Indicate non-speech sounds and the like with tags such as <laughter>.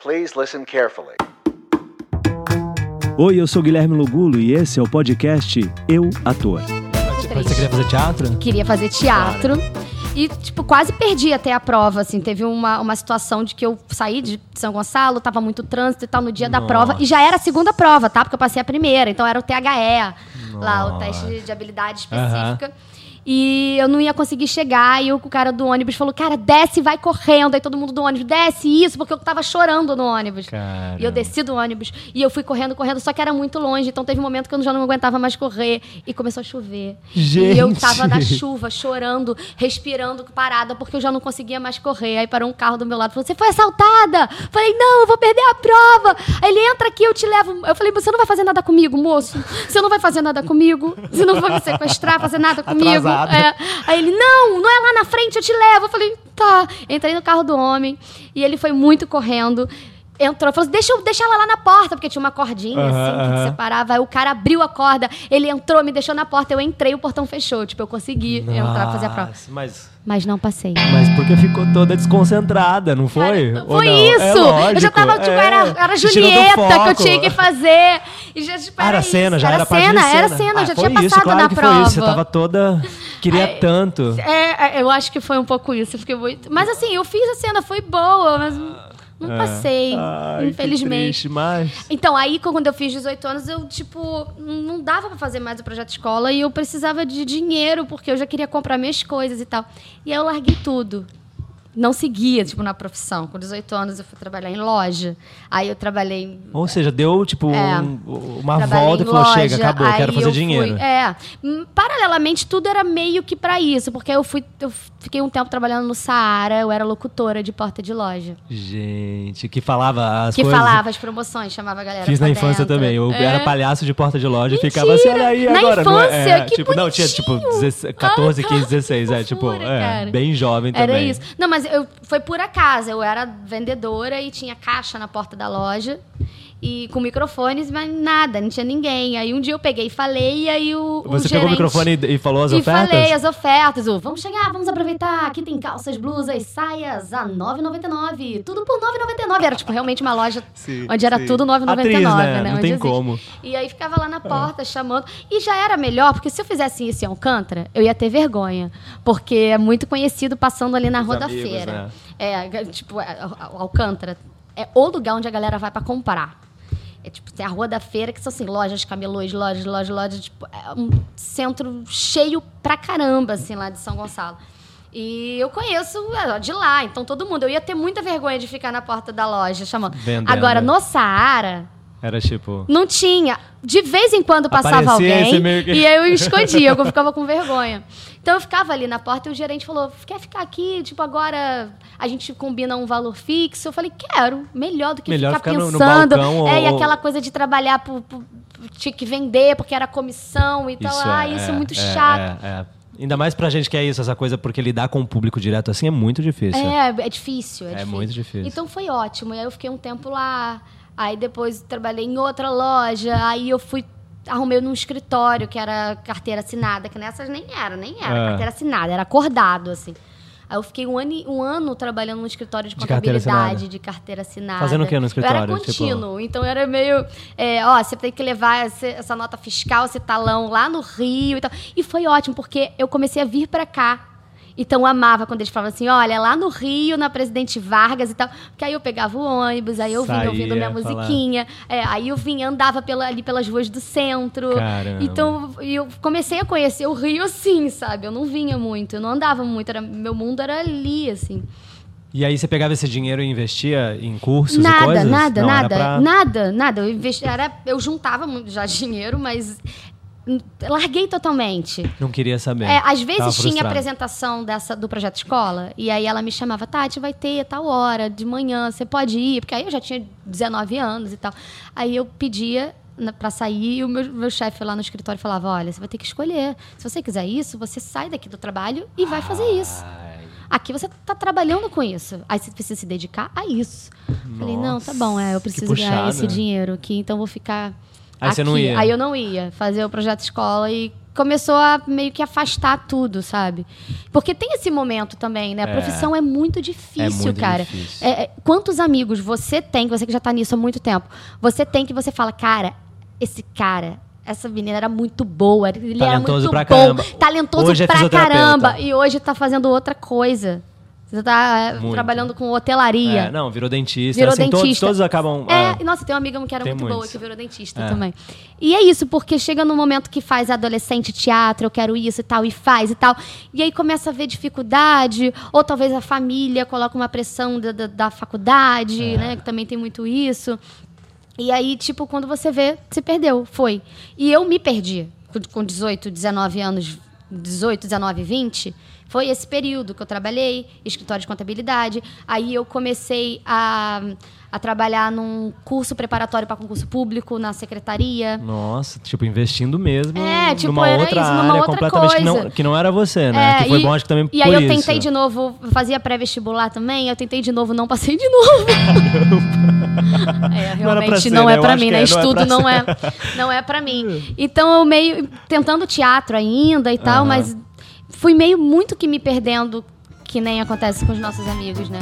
Please listen carefully. Oi, eu sou Guilherme Lugulo e esse é o podcast Eu Ator. Você queria fazer teatro? Queria fazer teatro. E, tipo, quase perdi até a prova, assim. Teve uma, uma situação de que eu saí de São Gonçalo, tava muito trânsito e tal, no dia da Nossa. prova. E já era a segunda prova, tá? Porque eu passei a primeira. Então era o THE, lá, o teste de habilidade específica. E eu não ia conseguir chegar. E o cara do ônibus falou, cara, desce e vai correndo. Aí todo mundo do ônibus, desce isso, porque eu tava chorando no ônibus. Caramba. E eu desci do ônibus e eu fui correndo, correndo, só que era muito longe. Então teve um momento que eu já não aguentava mais correr e começou a chover. E eu Gente! tava na chuva, chorando, respirando, parada, porque eu já não conseguia mais correr. Aí parou um carro do meu lado e falou: Você foi assaltada? Falei: Não, eu vou perder a prova. Aí ele entra aqui, eu te levo. Eu falei: Você não vai fazer nada comigo, moço? Você não vai fazer nada comigo? Você não vai me sequestrar, fazer nada comigo? Atrasado. É. Aí ele: Não, não é lá na frente, eu te levo. Eu falei: Tá. Entrei no carro do homem e ele foi muito correndo. Entrou, falou assim, deixa, eu- deixa ela lá na porta, porque tinha uma cordinha, Aham, assim, que aham. separava. Aí o cara abriu a corda, ele entrou, me deixou na porta, eu entrei, o portão fechou. Tipo, eu consegui entrar pra fazer a prova. Nossa, Mas, Mas não passei. mas porque ficou toda desconcentrada, não foi? Cara, foi não? isso! É eu já tava, tipo, é. era, era Julieta que eu tinha que fazer. E já, tipo, Ah, era isso. cena, já era, parte cena, era cena, Ah, eu já tinha isso, passado claro na prova. Foi isso, você tava toda... Queria Aí- tanto. É, é, eu acho que foi um pouco isso. Eu fiquei muito... Mas assim, eu fiz a cena, foi boa, mas não É. passei, Ai, infelizmente. triste, mas... Então, aí, quando eu fiz 18 anos, eu, tipo, não dava pra fazer mais o projeto escola e eu precisava de dinheiro, porque eu já queria comprar minhas coisas e tal. E aí eu larguei tudo. Não seguia, tipo, na profissão. Com 18 anos, eu fui trabalhar em loja. Aí eu trabalhei Ou seja, deu, tipo, É. um- uma volta e falou, loja, chega, acabou, quero fazer eu fui- dinheiro. é. Hum, Paralelamente, tudo era meio que pra isso, porque eu fui. Eu fiquei um tempo trabalhando no Saara, eu era locutora de porta de loja. Gente, que falava as que coisas... falava as promoções, chamava a galera. Fiz na infância dentro. também. Eu É. era palhaço de porta de loja e ficava assim, olha aí Na agora. não é? infância? É, Que tipo, não, tinha tipo bonitinho! 16, 14, Ah, 15, 16. É, tipo, é, bem jovem também. Era isso. Não, mas eu, foi por acaso. Eu era vendedora e tinha caixa na porta da loja. E com microfones, mas nada, não tinha ninguém. Aí um dia eu peguei e falei, e aí o. o Você pegou o gerente- microfone e, e falou as e ofertas? falei as ofertas. O, vamos chegar, vamos aproveitar. Aqui tem calças, blusas, saias a R$ 9,99. Tudo por R$ 9,99. Era tipo realmente uma loja Sim, onde era sim. tudo R$ 9,99. Atriz, né? Não Onde tem existe. como. E aí ficava lá na porta chamando. E já era melhor, porque se eu fizesse isso em Alcântara, eu ia ter vergonha. Porque é muito conhecido passando ali na Os Rua da amigos, Feira. né? É, tipo, é, o Alcântara é o lugar onde a galera vai pra comprar. É tipo, tem a Rua da Feira, que são assim, lojas, camelôs, lojas, lojas, lojas. Tipo, é um centro cheio pra caramba, assim, lá de São Gonçalo. E eu conheço é, de lá, então todo mundo. Eu ia ter muita vergonha de ficar na porta da loja chamando. Vendendo. Agora, no Saara, Era tipo... não tinha. De vez em quando passava Aparecia alguém que- e aí eu escondia, eu ficava com vergonha. Então eu ficava ali na porta e o gerente falou: quer ficar aqui? Tipo, agora a gente combina um valor fixo. Eu falei, quero, melhor do que Melhor ficar ficar no- no pensando. balcão é, e ou- aquela coisa de trabalhar por, por- tinha que vender porque era comissão e tal. ah, isso é, muito chato. É, é. Ainda mais pra gente que é isso, essa coisa, porque lidar com o público direto assim é muito difícil. É, é difícil, é, É difícil. muito difícil. Então foi ótimo. E aí eu fiquei um tempo lá. Aí depois trabalhei em outra loja. Aí eu fui. Arrumei num escritório que era carteira assinada, que nessas nem era, nem era É. carteira assinada, era acordado, assim. Aí eu fiquei um ano, um ano trabalhando num escritório de, contabilidade, de carteira assinada. Fazendo o quê no Eu escritório? era Tipo- contínuo, então era meio. é, ó, você tem que levar essa, essa nota fiscal, esse talão lá no Rio e tal. E foi ótimo, porque eu comecei a vir pra cá. Então eu amava quando eles falavam assim: olha, lá no Rio, na Presidente Vargas e tal. Porque aí eu pegava o ônibus, aí eu vinha Saía ouvindo minha musiquinha. é, aí eu vinha, andava pela- ali pelas ruas do centro. Caramba. Então e eu comecei a conhecer o Rio assim, sabe? Eu não vinha muito, eu não andava muito, era, meu mundo era ali, assim. E aí você pegava esse dinheiro e investia em cursos e Nada, coisas? nada, Não, nada, pra- nada, nada. Eu, investi, era, eu juntava já <laughs> dinheiro, mas larguei totalmente. Não queria saber. É, às vezes tinha apresentação dessa, do projeto escola, e aí ela me chamava, Tati, vai ter tal hora, de manhã, você pode ir? Porque aí eu já tinha 19 anos e tal. Aí eu pedia pra sair e o meu, meu chefe lá no escritório falava, olha, você vai ter que escolher. Se você quiser isso, você sai daqui do trabalho e vai fazer isso. Aqui você tá trabalhando com isso. Aí você precisa se dedicar a isso. Falei, não, tá bom, é, eu preciso ganhar esse dinheiro aqui, então vou ficar. Aí você não aqui. ia? Aí eu não ia fazer o projeto escola e começou a meio que afastar tudo, sabe? Porque tem esse momento também, né? A É. profissão é muito difícil, É muito cara. difícil. É, é, quantos amigos você tem, você que já tá nisso há muito tempo, você tem que você fala, cara, esse cara. Essa menina era muito boa, ele era Talentoso muito pra bom, caramba. talentoso Hoje é pra caramba. E hoje tá fazendo outra coisa. Você tá é, trabalhando com hotelaria. É, não, virou dentista. Virou assim, Todos, dentista. todos acabam. É, e nossa, tem uma amiga que era muito boa muitos. que virou dentista É. também. E é isso, porque chega no momento que faz adolescente teatro, eu quero isso e tal, e faz e tal. E aí começa a ver dificuldade, ou talvez a família coloca uma pressão da, da, da faculdade, É. né? Que também tem muito isso. E aí, tipo, quando você vê, se perdeu, foi. E eu me perdi com 18, 19 anos, 18, 19, 20. Foi esse período que eu trabalhei, escritório de contabilidade. Aí eu comecei a, a trabalhar num curso preparatório para concurso público na secretaria. Nossa, tipo, investindo mesmo É, tipo, numa era outra isso, área numa outra completamente que coisa. não, que não era você, né? É, que foi e- bom, acho que também E aí eu isso. tentei de novo, fazia pré-vestibular também, eu tentei de novo, não passei de novo. <laughs> é, realmente pra ser, não né? é pra mim, que né? é, não é Estudo não é, não é pra mim. Então eu meio tentando teatro ainda e tal, Aham. mas fui meio muito que me perdendo, que nem acontece com os nossos amigos, né?